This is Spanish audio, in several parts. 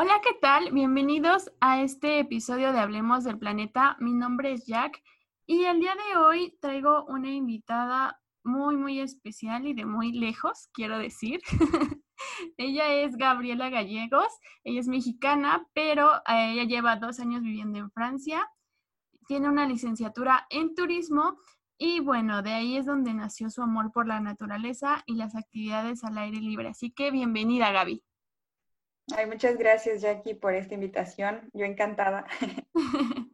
Hola, ¿qué tal? Bienvenidos a este episodio de Hablemos del Planeta. Mi nombre es Jack y el día de hoy traigo una invitada muy, muy especial y de muy lejos, quiero decir. ella es Gabriela Gallegos, ella es mexicana, pero eh, ella lleva dos años viviendo en Francia, tiene una licenciatura en turismo y bueno, de ahí es donde nació su amor por la naturaleza y las actividades al aire libre. Así que bienvenida, Gaby. Ay, muchas gracias, Jackie, por esta invitación. Yo encantada.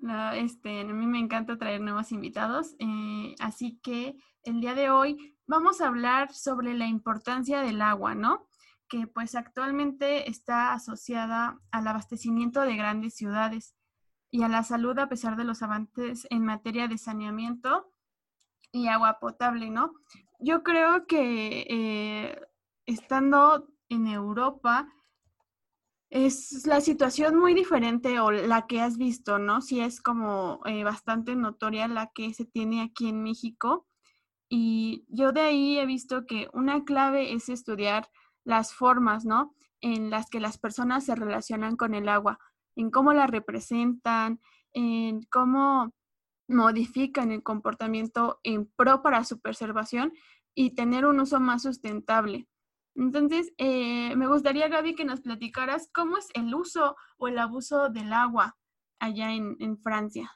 no, este, a mí me encanta traer nuevos invitados. Eh, así que el día de hoy vamos a hablar sobre la importancia del agua, ¿no? Que pues actualmente está asociada al abastecimiento de grandes ciudades y a la salud a pesar de los avances en materia de saneamiento y agua potable, ¿no? Yo creo que eh, estando en Europa, es la situación muy diferente o la que has visto, ¿no? Sí es como eh, bastante notoria la que se tiene aquí en México. Y yo de ahí he visto que una clave es estudiar las formas, ¿no? En las que las personas se relacionan con el agua, en cómo la representan, en cómo modifican el comportamiento en pro para su preservación y tener un uso más sustentable. Entonces, eh, me gustaría, Gaby, que nos platicaras cómo es el uso o el abuso del agua allá en, Francia.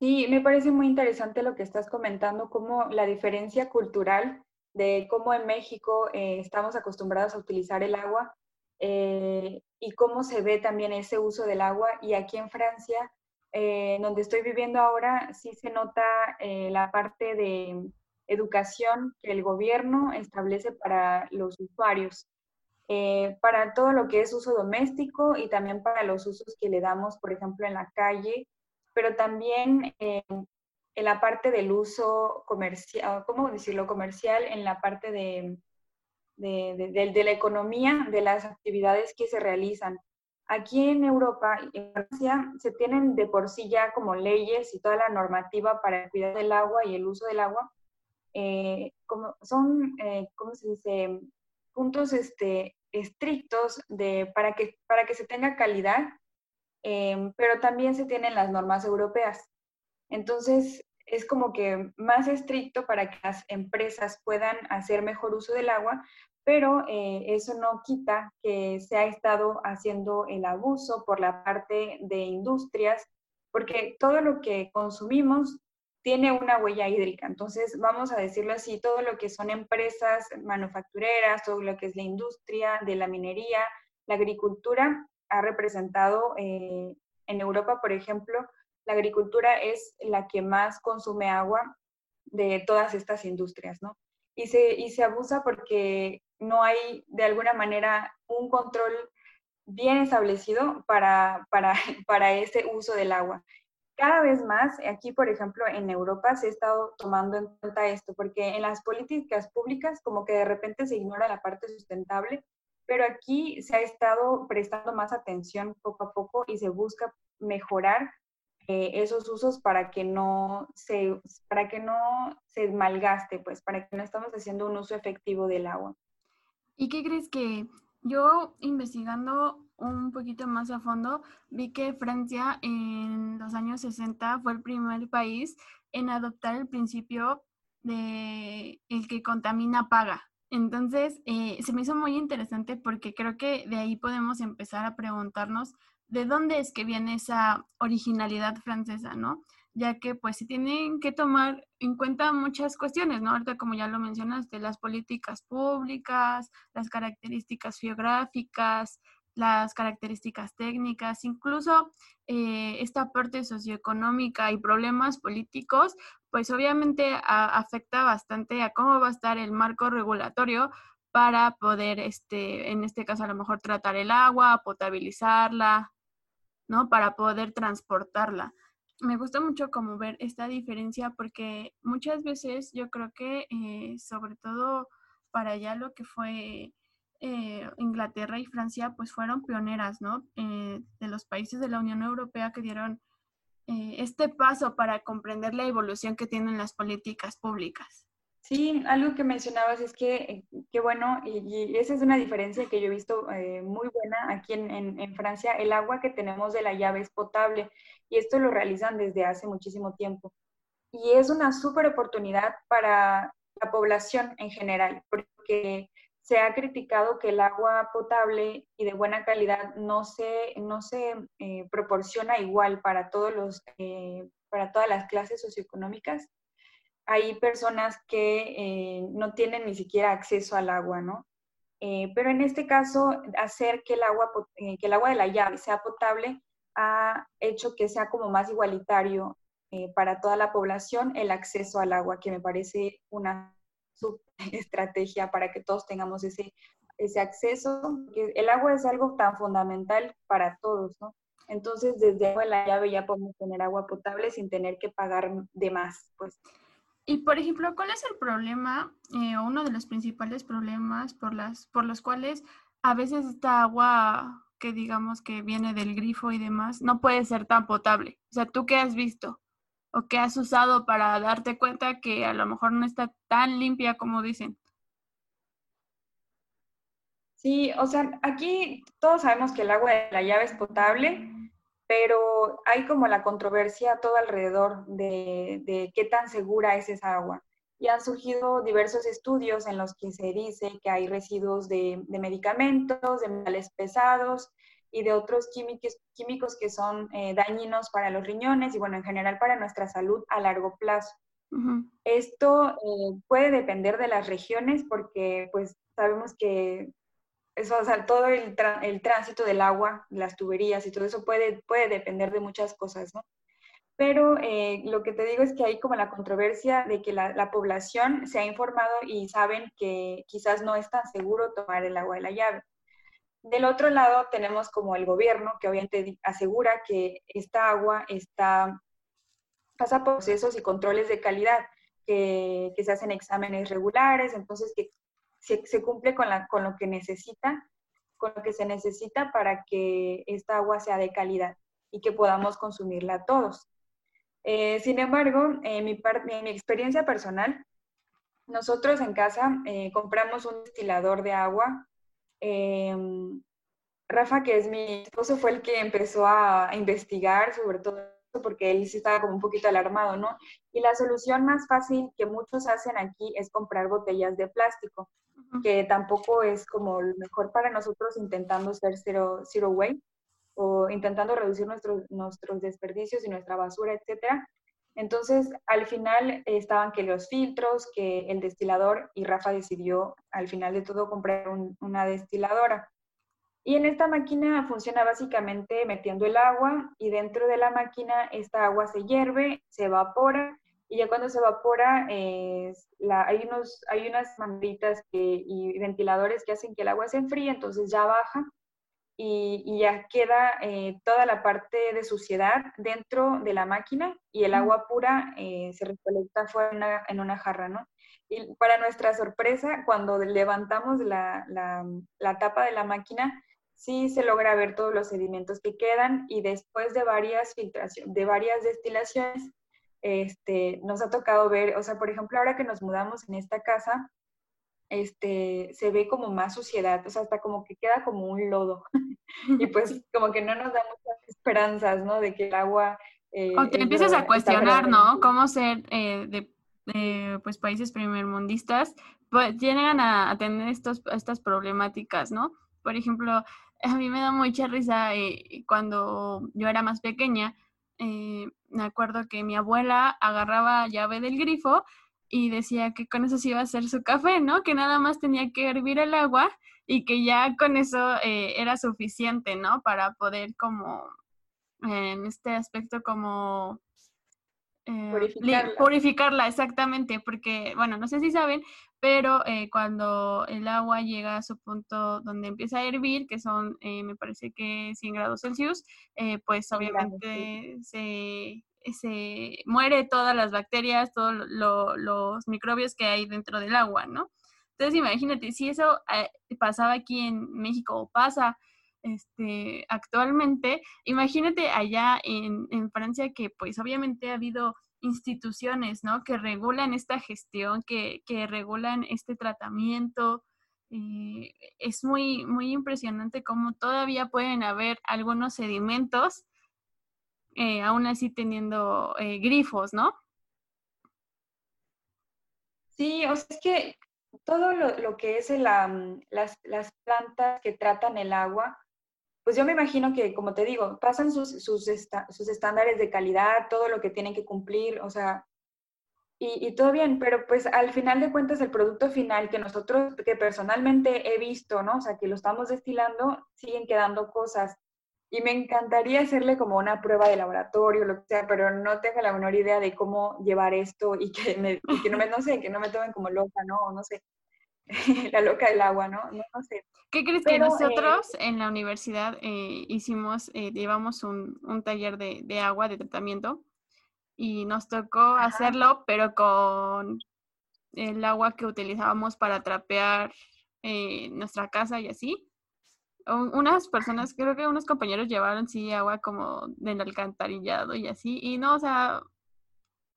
Sí, me parece muy interesante lo que estás comentando, cómo la diferencia cultural de cómo en México eh, estamos acostumbrados a utilizar el agua eh, y cómo se ve también ese uso del agua. Y aquí en Francia, donde estoy viviendo ahora, sí se nota la parte de educación que el gobierno establece para los usuarios, eh, para todo lo que es uso doméstico y también para los usos que le damos, por ejemplo, en la calle, pero también en la parte del uso comercial, ¿cómo decirlo? Comercial, en la parte de, de, la economía, de las actividades que se realizan. Aquí en Europa en Francia se tienen de por sí ya como leyes y toda la normativa para el cuidado del agua y el uso del agua, eh, como son, eh, ¿cómo se dice? Puntos este, estrictos de, para, que, para que se tenga calidad, em, pero también se tienen las normas europeas. Entonces, es como que más estricto para que las empresas puedan hacer mejor uso del agua, pero eh, eso no quita que se ha estado haciendo el abuso por la parte de industrias, porque todo lo que consumimos tiene una huella hídrica. Entonces, vamos a decirlo así, todo lo que son empresas manufactureras, todo lo que es la industria de la minería, la agricultura, ha representado eh, en Europa, por ejemplo, la agricultura es la que más consume agua de todas estas industrias, ¿no? Y se, y se abusa porque no hay de alguna manera un control bien establecido para, para, para ese uso del agua cada vez más, aquí por ejemplo en Europa se ha estado tomando en cuenta esto, porque en las políticas públicas como que de repente se ignora la parte sustentable, pero aquí se ha estado prestando más atención poco a poco y se busca mejorar eh, esos usos para que no se para que no se malgaste, pues para que no estamos haciendo un uso efectivo del agua. ¿Y qué crees que yo investigando un poquito más a fondo, vi que Francia en los años 60 fue el primer país en adoptar el principio de el que contamina paga. Entonces, eh, se me hizo muy interesante porque creo que de ahí podemos empezar a preguntarnos de dónde es que viene esa originalidad francesa, ¿no? Ya que pues se tienen que tomar en cuenta muchas cuestiones, ¿no? Ahorita como ya lo mencionaste, las políticas públicas, las características geográficas, las características técnicas, incluso eh, esta parte socioeconómica y problemas políticos, pues obviamente afecta bastante a cómo va a estar el marco regulatorio para poder, este, en este caso a lo mejor tratar el agua, potabilizarla, ¿no? Para poder transportarla. Me gusta mucho como ver esta diferencia porque muchas veces yo creo que eh, sobre todo para allá lo que fue eh, Inglaterra y Francia pues fueron pioneras, ¿no? Eh, de los países de la Unión Europea que dieron eh, este paso para comprender la evolución que tienen las políticas públicas. Sí, algo que mencionabas es que, que bueno, y, esa es una diferencia que yo he visto eh, muy buena aquí en, en, Francia, el agua que tenemos de la llave es potable y esto lo realizan desde hace muchísimo tiempo. Y es una súper oportunidad para la población en general, porque se ha criticado que el agua potable y de buena calidad no se, no se eh, proporciona igual para, todos los, eh, para todas las clases socioeconómicas hay personas que eh, no tienen ni siquiera acceso al agua, ¿no? Eh, pero en este caso, hacer que el, agua, eh, que el agua de la llave sea potable ha hecho que sea como más igualitario para toda la población el acceso al agua, que me parece una estrategia para que todos tengamos ese, ese acceso. El agua es algo tan fundamental para todos, ¿no? Entonces, desde la llave ya podemos tener agua potable sin tener que pagar de más, pues. Y por ejemplo, ¿cuál es el problema eh, o uno de los principales problemas por, las, por los cuales a veces esta agua que digamos que viene del grifo y demás no puede ser tan potable? O sea, ¿tú qué has visto o qué has usado para darte cuenta que a lo mejor no está tan limpia como dicen? Sí, o sea, aquí todos sabemos que el agua de la llave es potable, pero hay como la controversia todo alrededor de, qué tan segura es esa agua. Y han surgido diversos estudios en los que se dice que hay residuos de, medicamentos, de metales pesados y de otros químicos, químicos que son eh, dañinos para los riñones y, bueno, en general para nuestra salud a largo plazo. Esto eh, puede depender de las regiones porque, pues, sabemos que eso, o todo el, tránsito del agua, las tuberías y todo eso puede, puede depender de muchas cosas, ¿no? Pero eh, lo que te digo es que hay como la controversia de que la, la, población se ha informado y saben que quizás no es tan seguro tomar el agua de la llave. Del otro lado tenemos como el gobierno que obviamente asegura que esta agua está, pasa procesos y controles de calidad, que se hacen exámenes regulares, entonces que se, cumple con, la, con lo que necesita, con lo que se necesita para que esta agua sea de calidad y que podamos consumirla todos. Eh, sin embargo, en mi, mi, experiencia personal, nosotros en casa eh, compramos un destilador de agua. Em, Rafa, que es mi esposo, fue el que empezó a investigar sobre todo porque él sí estaba como un poquito alarmado, ¿no? Y la solución más fácil que muchos hacen aquí es comprar botellas de plástico que tampoco es como lo mejor para nosotros intentando ser zero, zero waste o intentando reducir nuestros, nuestros desperdicios y nuestra basura, etcétera. Entonces, al final estaban que los filtros, que el destilador, y Rafa decidió al final de todo comprar una destiladora. Y en esta máquina funciona básicamente metiendo el agua y dentro de la máquina esta agua se hierve, se evapora y ya cuando se evapora, la, hay, unos, hay unas manguitas y ventiladores que hacen que el agua se enfríe, entonces ya baja y, ya queda eh, toda la parte de suciedad dentro de la máquina y el agua pura eh, se recolecta fuera en una, jarra, ¿no? Y para nuestra sorpresa, cuando levantamos la, la, la tapa de la máquina, sí se logra ver todos los sedimentos que quedan y después de varias filtraciones, de varias destilaciones, este, nos ha tocado ver, o sea, por ejemplo, ahora que nos mudamos en esta casa, este, se ve como más suciedad, o sea, hasta como que queda como un lodo. y pues como que no nos da muchas esperanzas, ¿no? De que el agua... Eh, o te empiezas a cuestionar, ¿no? Cómo ser eh, de, pues, países primermundistas, pues llegan a, tener estos, estas problemáticas, ¿no? Por ejemplo, a mí me da mucha risa eh, cuando yo era más pequeña, eh, me acuerdo que mi abuela agarraba llave del grifo y decía que con eso se iba a hacer su café, ¿no? Que nada más tenía que hervir el agua y que ya con eso eh, era suficiente, ¿no? Para poder como, en este aspecto como eh, purificarla. purificarla. exactamente, porque, bueno, no sé si saben, pero eh, cuando el agua llega a su punto donde empieza a hervir, que son, eh, me parece que 100 grados Celsius, pues obviamente se, se muere todas las bacterias, todos los microbios que hay dentro del agua, ¿no? Entonces imagínate, si eso pasaba aquí en México o pasa este, actualmente. Imagínate allá en, Francia que pues obviamente ha habido instituciones, ¿no? Que regulan esta gestión, que, regulan este tratamiento. es muy, muy impresionante cómo todavía pueden haber algunos sedimentos, eh, aún así teniendo eh, grifos, ¿no? Sí, o sea, es que todo lo, que es las, plantas que tratan el agua, pues yo me imagino que, como te digo, pasan sus, sus, sus estándares de calidad, todo lo que tienen que cumplir, o sea, y, y, todo bien, pero pues al final de cuentas el producto final que nosotros, que personalmente he visto, ¿no? O sea, que lo estamos destilando, siguen quedando cosas. Y me encantaría hacerle como una prueba de laboratorio, lo que sea, pero no tengo la menor idea de cómo llevar esto y que, me, que no me, no sé, que no me tomen como loca, ¿no? No sé, la loca del agua, ¿no? No, sé. ¿Qué crees que nosotros eh, en la universidad eh, hicimos, eh, llevamos un, un taller de, de, agua, de tratamiento, y nos tocó hacerlo, pero con el agua que utilizábamos para trapear nuestra casa y así unas personas, creo que unos compañeros llevaron sí agua como del alcantarillado y así, y no, o sea,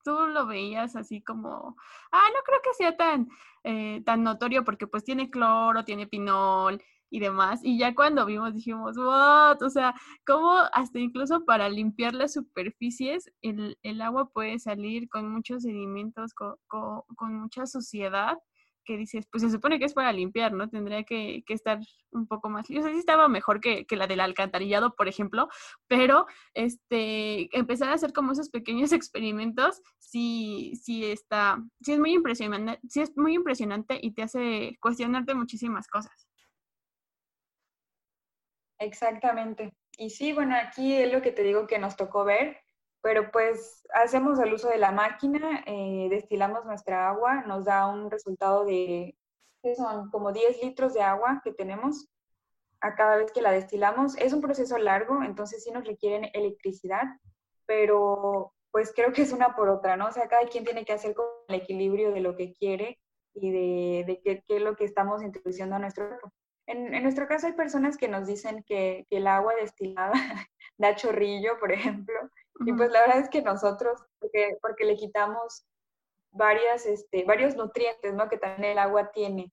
tú lo veías así como, ah, no creo que sea tan, eh, tan notorio porque pues tiene cloro, tiene pinol y demás, y ya cuando vimos dijimos, what, o sea, como hasta incluso para limpiar las superficies el, el agua puede salir con muchos sedimentos, con, con mucha suciedad que dices, pues se supone que es para limpiar, ¿no? Tendría que, estar un poco más... Yo sé estaba mejor que, la del alcantarillado, por ejemplo, pero este, empezar a hacer como esos pequeños experimentos, sí, sí está, sí es muy impresionante, sí es muy impresionante y te hace cuestionarte muchísimas cosas. Exactamente. Y sí, bueno, aquí es lo que te digo que nos tocó ver, pero pues hacemos el uso de la máquina, eh, destilamos nuestra agua, nos da un resultado de, ¿qué son? Como 10 litros de agua que tenemos a cada vez que la destilamos. Es un proceso largo, entonces sí nos requieren electricidad, pero pues creo que es una por otra, ¿no? O sea, cada quien tiene que hacer con el equilibrio de lo que quiere y de, de qué, qué, es lo que estamos introduciendo a nuestro cuerpo. En, en, nuestro caso hay personas que nos dicen que, que el agua destilada da chorrillo, por ejemplo, y pues la verdad es que nosotros, porque, porque le quitamos varias, este, varios nutrientes, ¿no? Que también el agua tiene.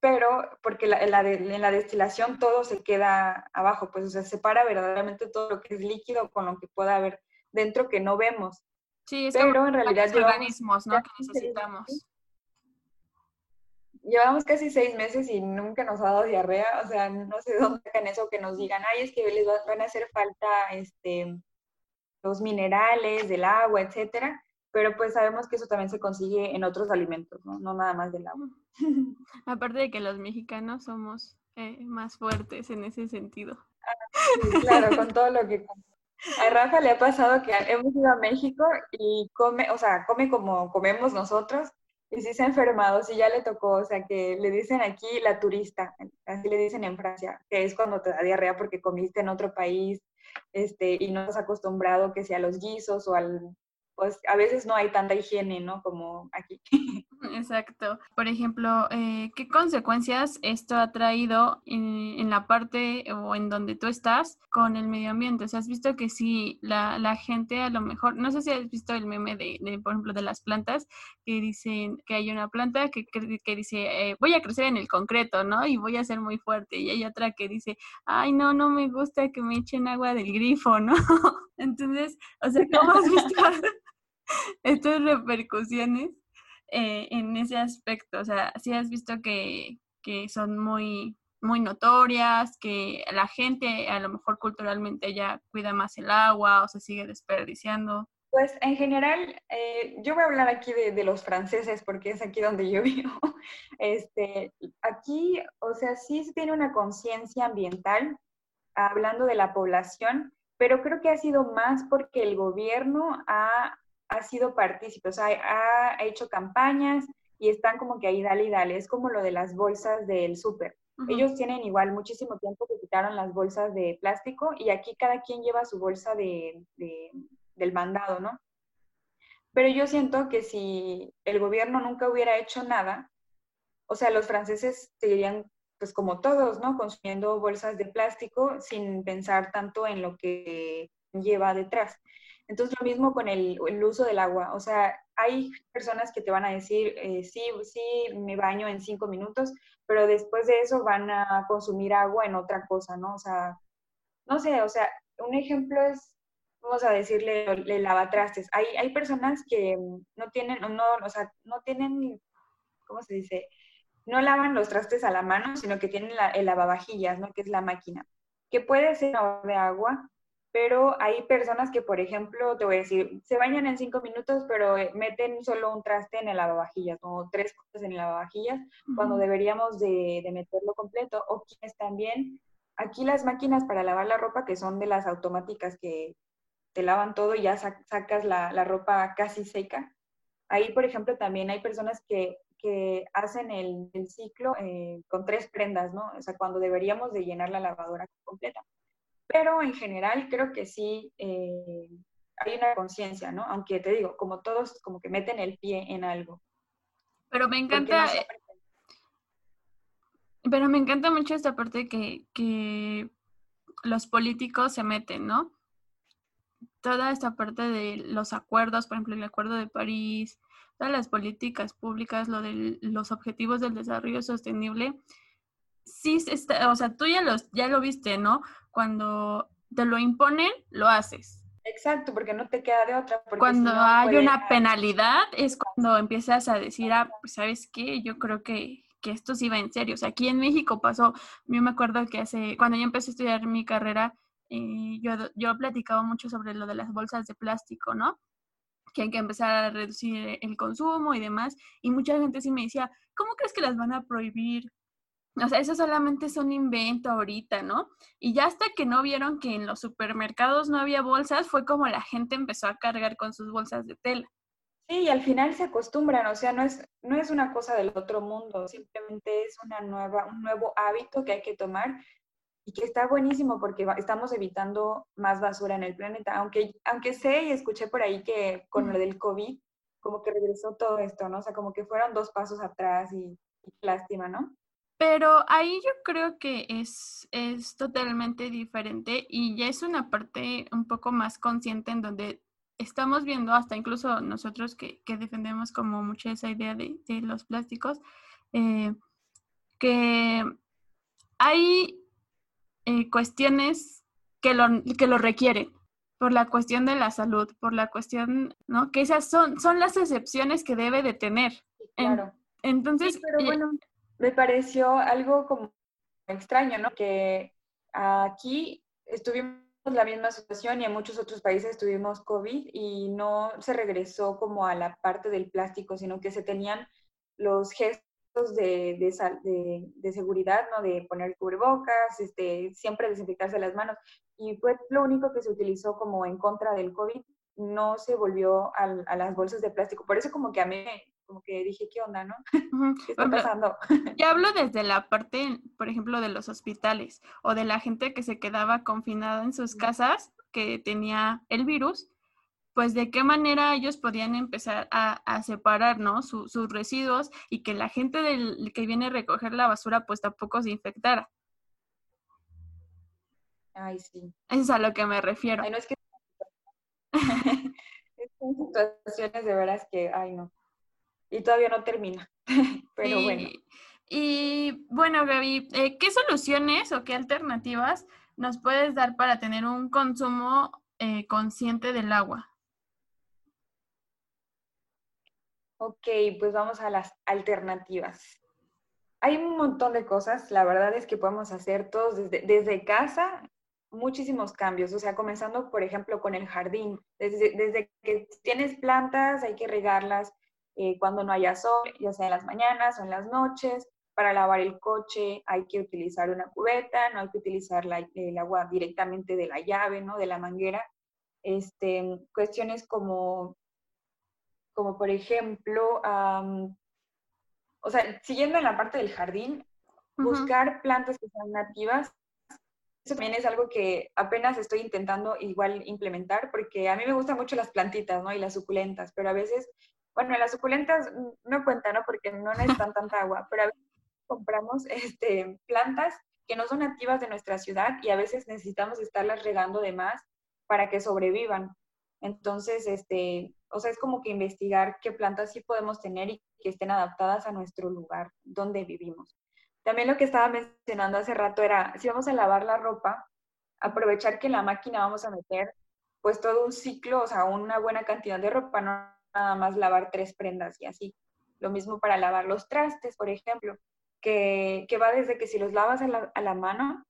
Pero porque la, en, la en, la destilación todo se queda abajo, pues o sea, separa verdaderamente todo lo que es líquido con lo que pueda haber dentro que no vemos. Sí, es Pero en realidad los organismos, ¿no? Que necesitamos. Llevamos casi seis meses y nunca nos ha dado diarrea, o sea, no sé dónde sacan eso que nos digan, ay, es que les van a hacer falta, este, los minerales, del agua, etcétera, pero pues sabemos que eso también se consigue en otros alimentos, no, no nada más del agua. Aparte de que los mexicanos somos eh, más fuertes en ese sentido. Ah, claro, con todo lo que... A Rafa le ha pasado que hemos ido a México y come, o sea, come como comemos nosotros y sí se ha enfermado, sí ya le tocó, o sea, que le dicen aquí la turista, así le dicen en Francia, que es cuando te da diarrea porque comiste en otro país este, y no has acostumbrado que sea a los guisos o al, pues a veces no hay tanta higiene, ¿no? Como aquí. Exacto. Por ejemplo, eh, ¿qué consecuencias esto ha traído en, la parte o en donde tú estás con el medio ambiente? O sea, has visto que si la, la gente a lo mejor, no sé si has visto el meme de, por ejemplo, de las plantas que dicen que hay una planta que, que dice, eh, voy a crecer en el concreto, ¿no? Y voy a ser muy fuerte. Y hay otra que dice, ay, no, no me gusta que me echen agua del grifo, ¿no? Entonces, o sea, ¿cómo has visto estas repercusiones? Eh, en ese aspecto? O sea, si has visto que, que, son muy, muy notorias, que la gente a lo mejor culturalmente ya cuida más el agua o se sigue desperdiciando. Pues en general, eh, yo voy a hablar aquí de, de, los franceses porque es aquí donde yo vivo. Este, aquí, o sea, sí se tiene una conciencia ambiental, hablando de la población, pero creo que ha sido más porque el gobierno ha ha sido partícipe, o sea, ha, hecho campañas y están como que ahí dale y dale. Es como lo de las bolsas del súper. Ellos tienen igual muchísimo tiempo que quitaron las bolsas de plástico y aquí cada quien lleva su bolsa de, del mandado, ¿no? Pero yo siento que si el gobierno nunca hubiera hecho nada, o sea, los franceses seguirían, pues como todos, ¿no? Consumiendo bolsas de plástico sin pensar tanto en lo que lleva detrás. Entonces, lo mismo con el, el uso del agua. O sea, hay personas que te van a decir, eh, sí, sí, me baño en cinco minutos, pero después de eso van a consumir agua en otra cosa, ¿no? O sea, no sé, o sea, un ejemplo es, vamos a decirle, el lavatrastes. Hay, hay personas que no tienen, no, o sea, no tienen, ¿cómo se dice? No lavan los trastes a la mano, sino que tienen el lavavajillas, ¿no? Que es la máquina, que puede ser de agua, pero hay personas que, por ejemplo, te voy a decir, se bañan en cinco minutos, pero eh, meten solo un traste en el lavavajillas, o tres cosas en el lavavajillas, cuando deberíamos de, de, meterlo completo, o quienes también, aquí las máquinas para lavar la ropa, que son de las automáticas que te lavan todo y ya sacas la, la, ropa casi seca, ahí, por ejemplo, también hay personas que, que hacen el, el ciclo eh, con tres prendas, ¿no? O sea, cuando deberíamos de llenar la lavadora completa pero en general creo que sí eh, hay una conciencia, ¿no? Aunque te digo, como todos como que meten el pie en algo. Pero me encanta... Eh, pero me encanta mucho esta parte que, que los políticos se meten, ¿no? Toda esta parte de los acuerdos, por ejemplo, el Acuerdo de París, todas las políticas públicas, lo de los objetivos del desarrollo sostenible, sí, está, o sea, tú ya, los, ya lo viste, ¿no? Cuando te lo imponen, lo haces. Exacto, porque no te queda de otra. Cuando hay una penalidad es cuando empiezas a decir, ah, pues sabes qué, yo creo que, que esto sí va en serio. O sea, aquí en México pasó, yo me acuerdo que hace, cuando yo empecé a estudiar mi carrera, eh, yo, yo platicaba mucho sobre lo de las bolsas de plástico, ¿no? Que hay que empezar a reducir el consumo y demás. Y mucha gente sí me decía, ¿cómo crees que las van a prohibir? O sea, eso solamente es un invento ahorita, ¿no? Y ya hasta que no vieron que en los supermercados no había bolsas, fue como la gente empezó a cargar con sus bolsas de tela. Sí, y al final se acostumbran, o sea, no es, no es una cosa del otro mundo, simplemente es una nueva, un nuevo hábito que hay que tomar y que está buenísimo porque estamos evitando más basura en el planeta, aunque, aunque sé y escuché por ahí que con lo del COVID, como que regresó todo esto, ¿no? O sea, como que fueron dos pasos atrás y lástima, ¿no? Pero ahí yo creo que es, es totalmente diferente y ya es una parte un poco más consciente en donde estamos viendo, hasta incluso nosotros que, que defendemos como mucho esa idea de, de los plásticos, eh, que hay eh, cuestiones que lo, que lo requieren por la cuestión de la salud, por la cuestión, ¿no? Que esas son, son las excepciones que debe de tener. claro. entonces, pero bueno, me pareció algo como extraño, ¿no? Que aquí estuvimos la misma situación y en muchos otros países tuvimos COVID y no se regresó como a la parte del plástico, sino que se tenían los gestos de, seguridad, ¿no? De poner cubrebocas, este, siempre desinfectarse las manos. Y fue lo único que se utilizó como en contra del COVID, no se volvió a, a las bolsas de plástico. Por eso como que a mí como que dije, ¿qué onda, no? ¿Qué está pasando? Ya hablo desde la parte, por ejemplo, de los hospitales o de la gente que se quedaba confinada en sus casas, que tenía el virus, pues de qué manera ellos podían empezar a, separar, ¿no? sus residuos y que la gente del, que viene a recoger la basura, pues tampoco se infectara. Ay, sí. Eso es a lo que me refiero. Ay, no es que... Son situaciones de veras que, ay, no y todavía no termina. Pero bueno. Y bueno, Gaby, eh, ¿qué soluciones o qué alternativas nos puedes dar para tener un consumo eh, consciente del agua? Ok, pues vamos a las alternativas. Hay un montón de cosas, la verdad es que podemos hacer todos desde, desde casa, muchísimos cambios, o sea, comenzando, por ejemplo, con el jardín. Desde, desde que tienes plantas, hay que regarlas, eh, cuando no haya sol, ya sea en las mañanas o en las noches. Para lavar el coche hay que utilizar una cubeta, no hay que utilizar el agua directamente de la llave, ¿no? De la manguera. Este, cuestiones como, como por ejemplo, o sea, siguiendo en la parte del jardín, buscar plantas que sean nativas. Eso también es algo que apenas estoy intentando igual implementar, porque a mí me gustan mucho las plantitas, ¿no? Y las suculentas, pero a veces bueno, las suculentas no cuentan, ¿no? Porque no necesitan tanta agua, pero a veces compramos este, plantas que no son nativas de nuestra ciudad y a veces necesitamos estarlas regando de más para que sobrevivan. Entonces, este, o sea, es como que investigar qué plantas sí podemos tener y que estén adaptadas a nuestro lugar donde vivimos. También lo que estaba mencionando hace rato era, si vamos a lavar la ropa, aprovechar que en la máquina vamos a meter pues todo un ciclo, o sea, una buena cantidad de ropa, no nada más lavar tres prendas y así. Lo mismo para lavar los trastes, por ejemplo, que, que va desde que si los lavas a la, a la mano,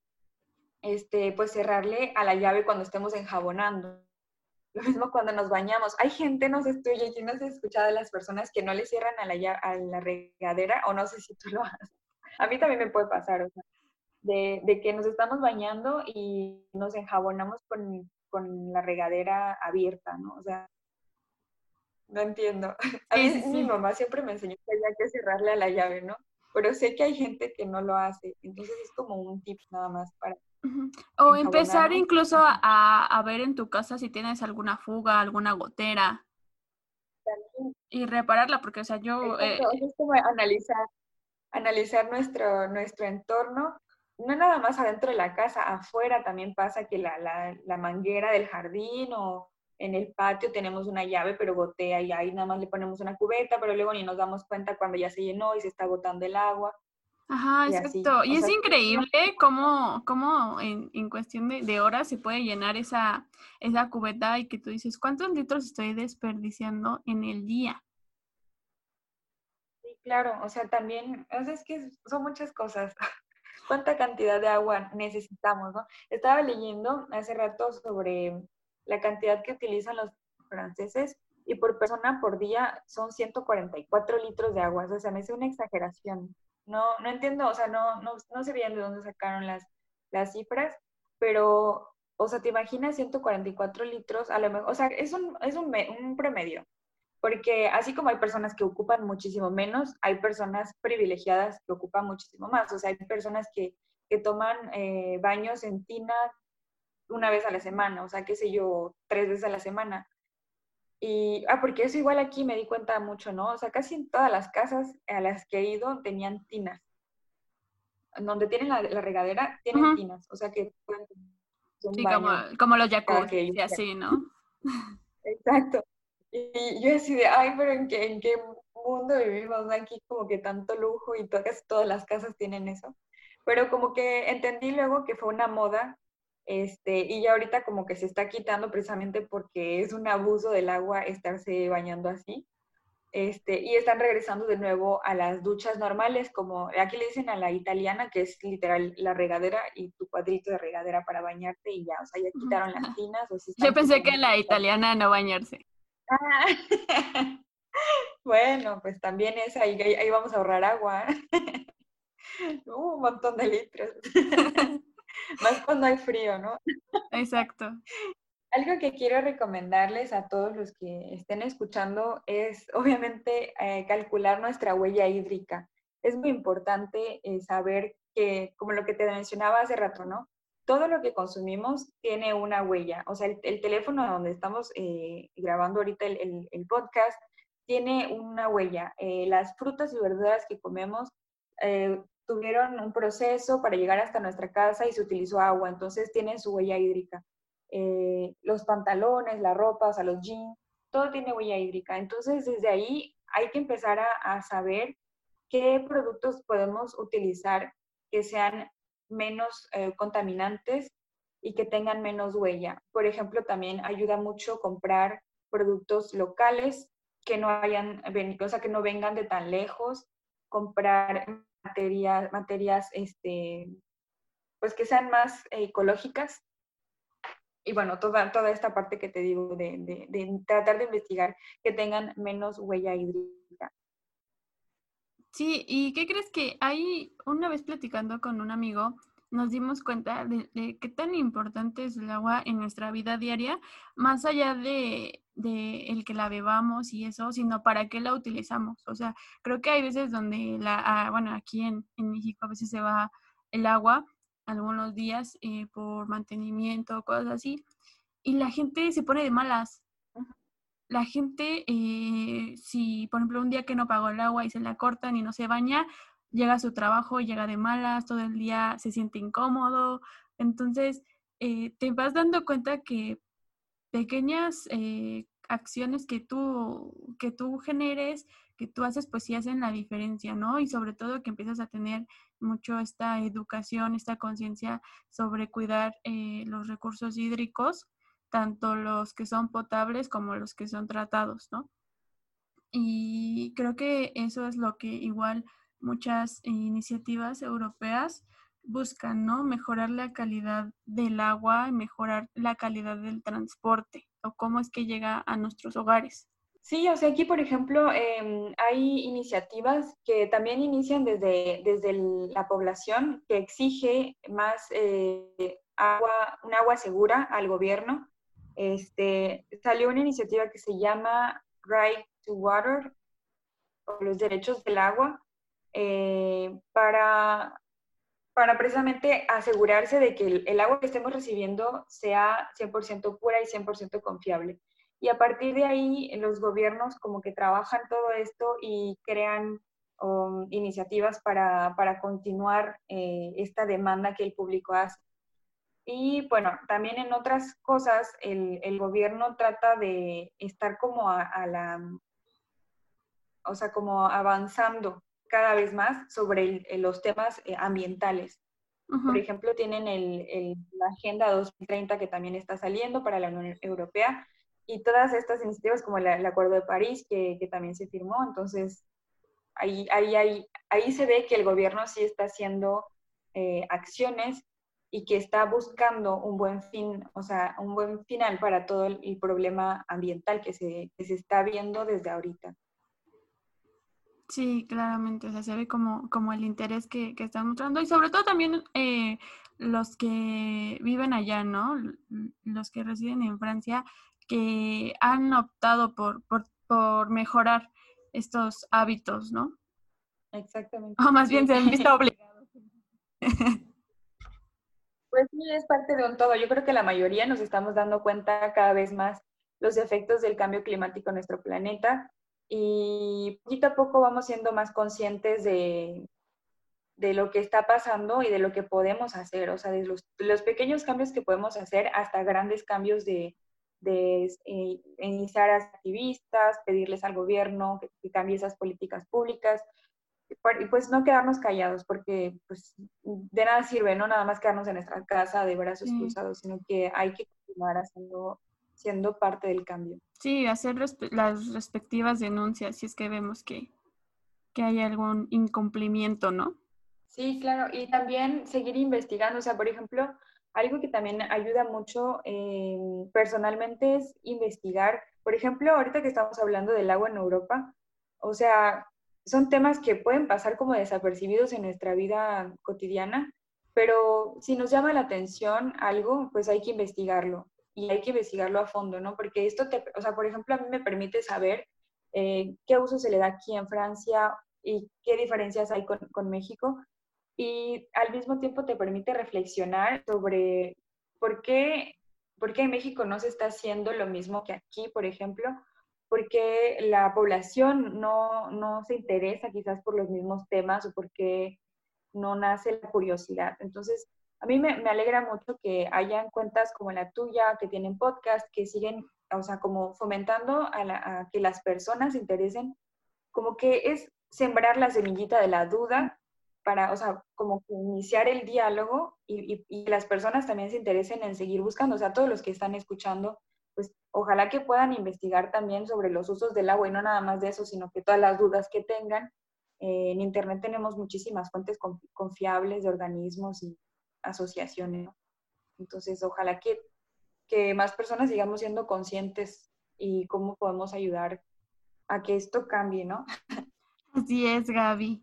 este, pues cerrarle a la llave cuando estemos enjabonando. Lo mismo cuando nos bañamos. Hay gente, no sé tú, y no has escuchado de las personas que no le cierran a la, a la regadera, o no sé si tú lo haces. A mí también me puede pasar, o sea, de, de que nos estamos bañando y nos enjabonamos con, con la regadera abierta, ¿no? O sea, no entiendo. A mí mi mamá siempre me enseñó que había que cerrarle a la llave, ¿no? Pero sé que hay gente que no lo hace. Entonces es como un tip nada más para... O empezar incluso a, a, ver en tu casa si tienes alguna fuga, alguna gotera. Y repararla, porque, o sea, yo... Eh, es como analizar, analizar nuestro, nuestro entorno no nada más adentro de la casa, afuera también pasa que la, la, la, manguera del jardín o en el patio tenemos una llave, pero gotea y ahí nada más le ponemos una cubeta, pero luego ni nos damos cuenta cuando ya se llenó y se está botando el agua. Ajá, exacto. Y es increíble cómo, cómo en, en, cuestión de, de, horas se puede llenar esa, esa cubeta y que tú dices, ¿cuántos litros estoy desperdiciando en el día? Sí, claro. O sea, también, o sea, es que son muchas cosas. ¿Cuánta cantidad de agua necesitamos? ¿no? Estaba leyendo hace rato sobre la cantidad que utilizan los franceses y por persona por día son 144 litros de agua. O sea, me hace una exageración. No, no entiendo, o sea, no, no, no sé bien de dónde sacaron las, las cifras, pero, o sea, te imaginas 144 litros, a lo mejor, o sea, es un, es un, un promedio, porque así como hay personas que ocupan muchísimo menos, hay personas privilegiadas que ocupan muchísimo más, o sea, hay personas que, que toman eh, baños en tina una vez a la semana, o sea, qué sé yo, tres veces a la semana. Y, ah, porque eso igual aquí me di cuenta mucho, ¿no? O sea, casi en todas las casas a las que he ido tenían tinas. Donde tienen la, la regadera, tienen tinas. O sea, que Sí, como, como, los jacuzzi y así, ¿no? Exacto. Y yo así de, ay, pero ¿en qué, en qué mundo vivimos? Aquí como que tanto lujo y todas, todas las casas tienen eso. Pero como que entendí luego que fue una moda este, y ya ahorita como que se está quitando precisamente porque es un abuso del agua estarse bañando así. Este, y están regresando de nuevo a las duchas normales, como aquí le dicen a la italiana, que es literal la regadera y tu cuadrito de regadera para bañarte y ya, o sea, ya quitaron las tinas. Yo pensé que la italiana no bañarse. Ah, bueno, pues también es ahí, ahí vamos a ahorrar agua. Uh, un montón de litros. Más cuando hay frío, ¿no? Exacto. Algo que quiero recomendarles a todos los que estén escuchando es, obviamente, eh, calcular nuestra huella hídrica. Es muy importante eh, saber que, como lo que te mencionaba hace rato, ¿no? Todo lo que consumimos tiene una huella. O sea, el, teléfono donde estamos eh, grabando ahorita el, el, podcast tiene una huella. las frutas y verduras que comemos tuvieron un proceso para llegar hasta nuestra casa y se utilizó agua, entonces tienen su huella hídrica. Eh, los pantalones, la ropa, o sea, los jeans, todo tiene huella hídrica. Entonces, desde ahí hay que empezar a, a saber qué productos podemos utilizar que sean menos eh, contaminantes y que tengan menos huella. Por ejemplo, también ayuda mucho comprar productos locales que no hayan, o sea, que no vengan de tan lejos, comprar materias, materias este, pues que sean más ecológicas. Y bueno, toda, toda esta parte que te digo de, de, de tratar de investigar que tengan menos huella hídrica. Sí, ¿y qué crees que hay una vez platicando con un amigo? nos dimos cuenta de, de, qué tan importante es el agua en nuestra vida diaria, más allá de, de, el que la bebamos y eso, sino para qué la utilizamos. O sea, creo que hay veces donde, la, ah, bueno, aquí en, en, México a veces se va el agua algunos días eh, por mantenimiento, cosas así, y la gente se pone de malas. La gente, eh, si por ejemplo un día que no pagó el agua y se la cortan y no se baña, llega a su trabajo, llega de malas, todo el día se siente incómodo. Entonces, eh, te vas dando cuenta que pequeñas eh, acciones que tú, que tú generes, que tú haces, pues sí hacen la diferencia, ¿no? Y sobre todo que empiezas a tener mucho esta educación, esta conciencia sobre cuidar eh, los recursos hídricos, tanto los que son potables como los que son tratados, ¿no? Y creo que eso es lo que igual muchas iniciativas europeas buscan, ¿no? Mejorar la calidad del agua y mejorar la calidad del transporte o cómo es que llega a nuestros hogares. Sí, o sea, aquí, por ejemplo, em, hay iniciativas que también inician desde, desde la población que exige más eh, agua, un agua segura al gobierno. Este, salió una iniciativa que se llama Right to Water, o los derechos del agua, eh, para, para precisamente asegurarse de que el, agua que estemos recibiendo sea 100% pura y 100% confiable. Y a partir de ahí, los gobiernos como que trabajan todo esto y crean um, iniciativas para, para continuar eh, esta demanda que el público hace. Y bueno, también en otras cosas, el, el gobierno trata de estar como a, la, o sea, como avanzando cada vez más sobre los temas eh, ambientales. Por ejemplo, tienen el, el, la Agenda 2030 que también está saliendo para la Unión Europea y todas estas iniciativas como el Acuerdo de París que, que, también se firmó. Entonces, ahí, ahí, ahí, ahí se ve que el gobierno sí está haciendo eh, acciones y que está buscando un buen fin, o sea, un buen final para todo el, el problema ambiental que se, que se está viendo desde ahorita. Sí, claramente, o sea, se ve como, como el interés que, que están mostrando y sobre todo también eh, los que viven allá, ¿no? Los que residen en Francia, que han optado por, por, por mejorar estos hábitos, ¿no? Exactamente. O más bien se han visto obligados. Pues sí, es parte de un todo. Yo creo que la mayoría nos estamos dando cuenta cada vez más los efectos del cambio climático en nuestro planeta y poquito a poco vamos siendo más conscientes de, de lo que está pasando y de lo que podemos hacer, o sea, de los, los pequeños cambios que podemos hacer hasta grandes cambios de, de eh, iniciar a activistas, pedirles al gobierno que, que, cambie esas políticas públicas y pues no quedarnos callados porque pues de nada sirve, no nada más quedarnos en nuestra casa de brazos cruzados, sino que hay que continuar haciendo siendo parte del cambio. Sí, hacer las respectivas denuncias si es que vemos que, que hay algún incumplimiento, ¿no? Sí, claro, y también seguir investigando, o sea, por ejemplo, algo que también ayuda mucho eh, personalmente es investigar, por ejemplo, ahorita que estamos hablando del agua en Europa, o sea, son temas que pueden pasar como desapercibidos en nuestra vida cotidiana, pero si nos llama la atención algo, pues hay que investigarlo y hay que investigarlo a fondo, ¿no? Porque esto te, o sea, por ejemplo, a mí me permite saber eh, qué uso se le da aquí en Francia y qué diferencias hay con, con México. Y al mismo tiempo te permite reflexionar sobre por qué, por qué en México no se está haciendo lo mismo que aquí, por ejemplo, porque la población no, no se interesa quizás por los mismos temas o porque no nace la curiosidad. Entonces, a mí me, alegra mucho que hayan cuentas como la tuya, que tienen podcast, que siguen, o sea, como fomentando a, que las personas se interesen, como que es sembrar la semillita de la duda para, o sea, como iniciar el diálogo y, y, las personas también se interesen en seguir buscando, o sea, todos los que están escuchando, pues ojalá que puedan investigar también sobre los usos del agua y no nada más de eso, sino que todas las dudas que tengan. Eh, en Internet tenemos muchísimas fuentes confiables de organismos y asociaciones. Entonces, ojalá que, que más personas sigamos siendo conscientes y cómo podemos ayudar a que esto cambie, ¿no? Así es, Gaby.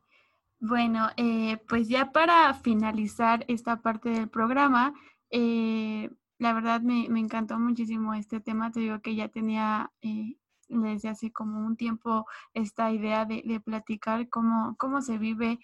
Bueno, eh, pues ya para finalizar esta parte del programa, eh, la verdad me, me, encantó muchísimo este tema. Te digo que ya tenía eh, desde hace como un tiempo esta idea de, de platicar cómo, cómo se vive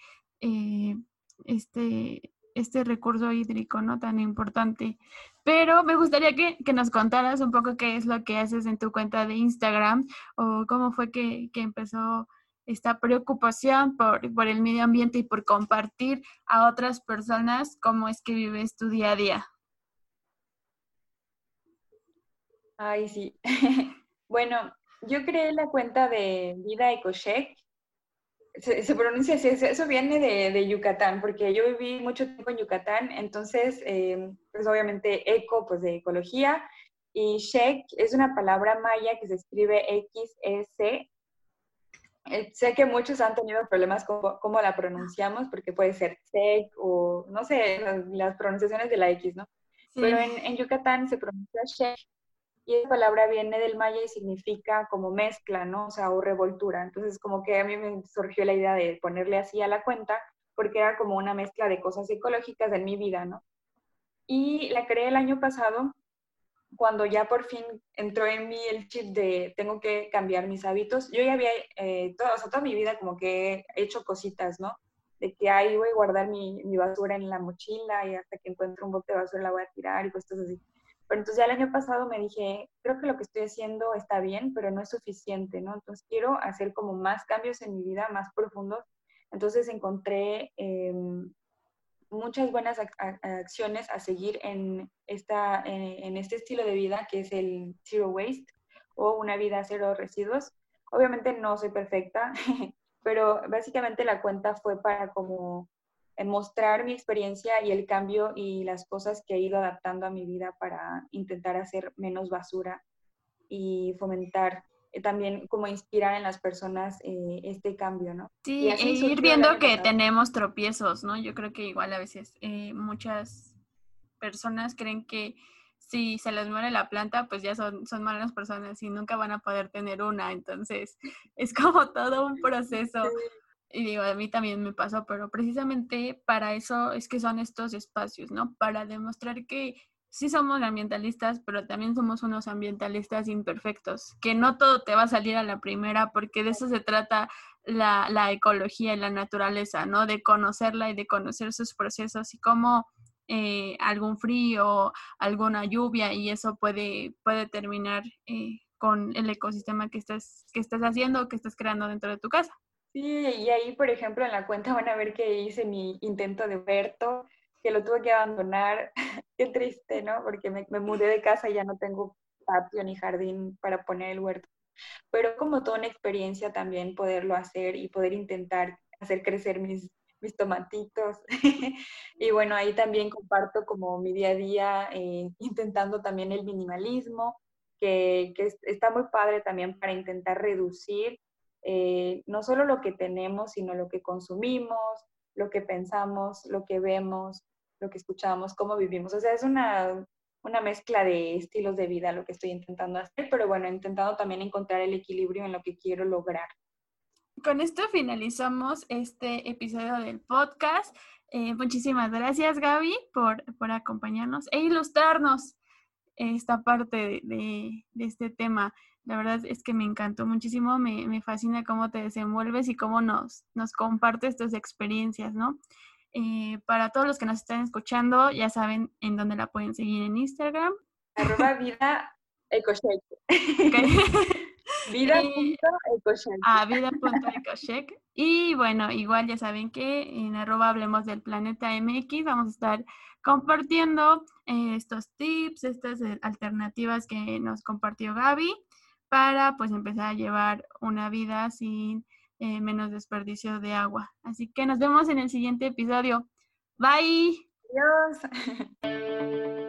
este, este recurso hídrico, ¿no? Tan importante. Pero me gustaría que, que, nos contaras un poco qué es lo que haces en tu cuenta de Instagram o cómo fue que, que empezó esta preocupación por, por, el medio ambiente y por compartir a otras personas cómo es que vives tu día a día. Ay, sí. bueno, yo creé la cuenta de Vida EcoCheck. Se, pronuncia así, eso viene de, Yucatán, porque yo viví mucho tiempo en Yucatán, entonces, eh, pues obviamente eco, pues de ecología, y check es una palabra maya que se escribe X-E-C. Eh, sé que muchos han tenido problemas con cómo la pronunciamos, porque puede ser check o no sé, las, pronunciaciones de la X, ¿no? Pero en, en, Yucatán se pronuncia check y esa palabra viene del maya y significa como mezcla, ¿no? O sea, o revoltura. Entonces, como que a mí me surgió la idea de ponerle así a la cuenta, porque era como una mezcla de cosas ecológicas en mi vida, ¿no? Y la creé el año pasado cuando ya por fin entró en mí el chip de tengo que cambiar mis hábitos, yo ya había, eh, toda, toda mi vida como que he hecho cositas, ¿no? De que ahí voy a guardar mi, mi, basura en la mochila y hasta que encuentre un bote de basura la voy a tirar y cosas así. Pero entonces ya el año pasado me dije, creo que lo que estoy haciendo está bien, pero no es suficiente, ¿no? Entonces quiero hacer como más cambios en mi vida, más profundos. Entonces encontré eh, muchas buenas acciones a seguir en, esta, en, este estilo de vida que es el zero waste o una vida cero residuos. Obviamente no soy perfecta, pero básicamente la cuenta fue para como eh, mostrar mi experiencia y el cambio y las cosas que he ido adaptando a mi vida para intentar hacer menos basura y fomentar eh, también como inspirar en las personas eh, este cambio, ¿no? Sí, e ir viendo que tenemos tropiezos, ¿no? Yo creo que igual a veces eh, muchas personas creen que si se les muere la planta, pues ya son, son malas personas y nunca van a poder tener una. Entonces, es como todo un proceso. Y digo, a mí también me pasó, pero precisamente para eso es que son estos espacios, ¿no? Para demostrar que sí somos ambientalistas, pero también somos unos ambientalistas imperfectos, que no todo te va a salir a la primera, porque de eso se trata la, la ecología y la naturaleza, ¿no? De conocerla y de conocer sus procesos y cómo eh, algún frío, alguna lluvia y eso puede, puede terminar eh, con el ecosistema que estás, que estás haciendo, que estás creando dentro de tu casa. Sí, y ahí, por ejemplo, en la cuenta van a ver que hice mi intento de huerto, que lo tuve que abandonar. Qué triste, ¿no? Porque me, mudé de casa y ya no tengo patio ni jardín para poner el huerto. Pero como toda una experiencia también poderlo hacer y poder intentar hacer crecer mis, mis tomatitos. y bueno, ahí también comparto como mi día a día, eh, intentando también el minimalismo, que, que, está muy padre también para intentar reducir eh, no solo lo que tenemos, sino lo que consumimos, lo que pensamos, lo que vemos, lo que escuchamos, cómo vivimos. O sea, es una, una mezcla de estilos de vida lo que estoy intentando hacer, pero bueno, intentando también encontrar el equilibrio en lo que quiero lograr. Con esto finalizamos este episodio del podcast. Eh, muchísimas gracias, Gaby, por, por, acompañarnos e ilustrarnos esta parte de, de, este tema. La verdad es que me encantó muchísimo, me, me fascina cómo te desenvuelves y cómo nos, nos compartes tus experiencias, ¿no? Eh, para todos los que nos están escuchando, ya saben en dónde la pueden seguir en Instagram. Arroba vida ecoshake. vida.ecoshake. Ah, vida.ecoshake. Y bueno, igual ya saben que en arroba hablemos del planeta MX vamos a estar compartiendo eh, estos tips, estas eh, alternativas que nos compartió Gaby para pues empezar a llevar una vida sin eh, menos desperdicio de agua. Así que nos vemos en el siguiente episodio. Bye. Adiós.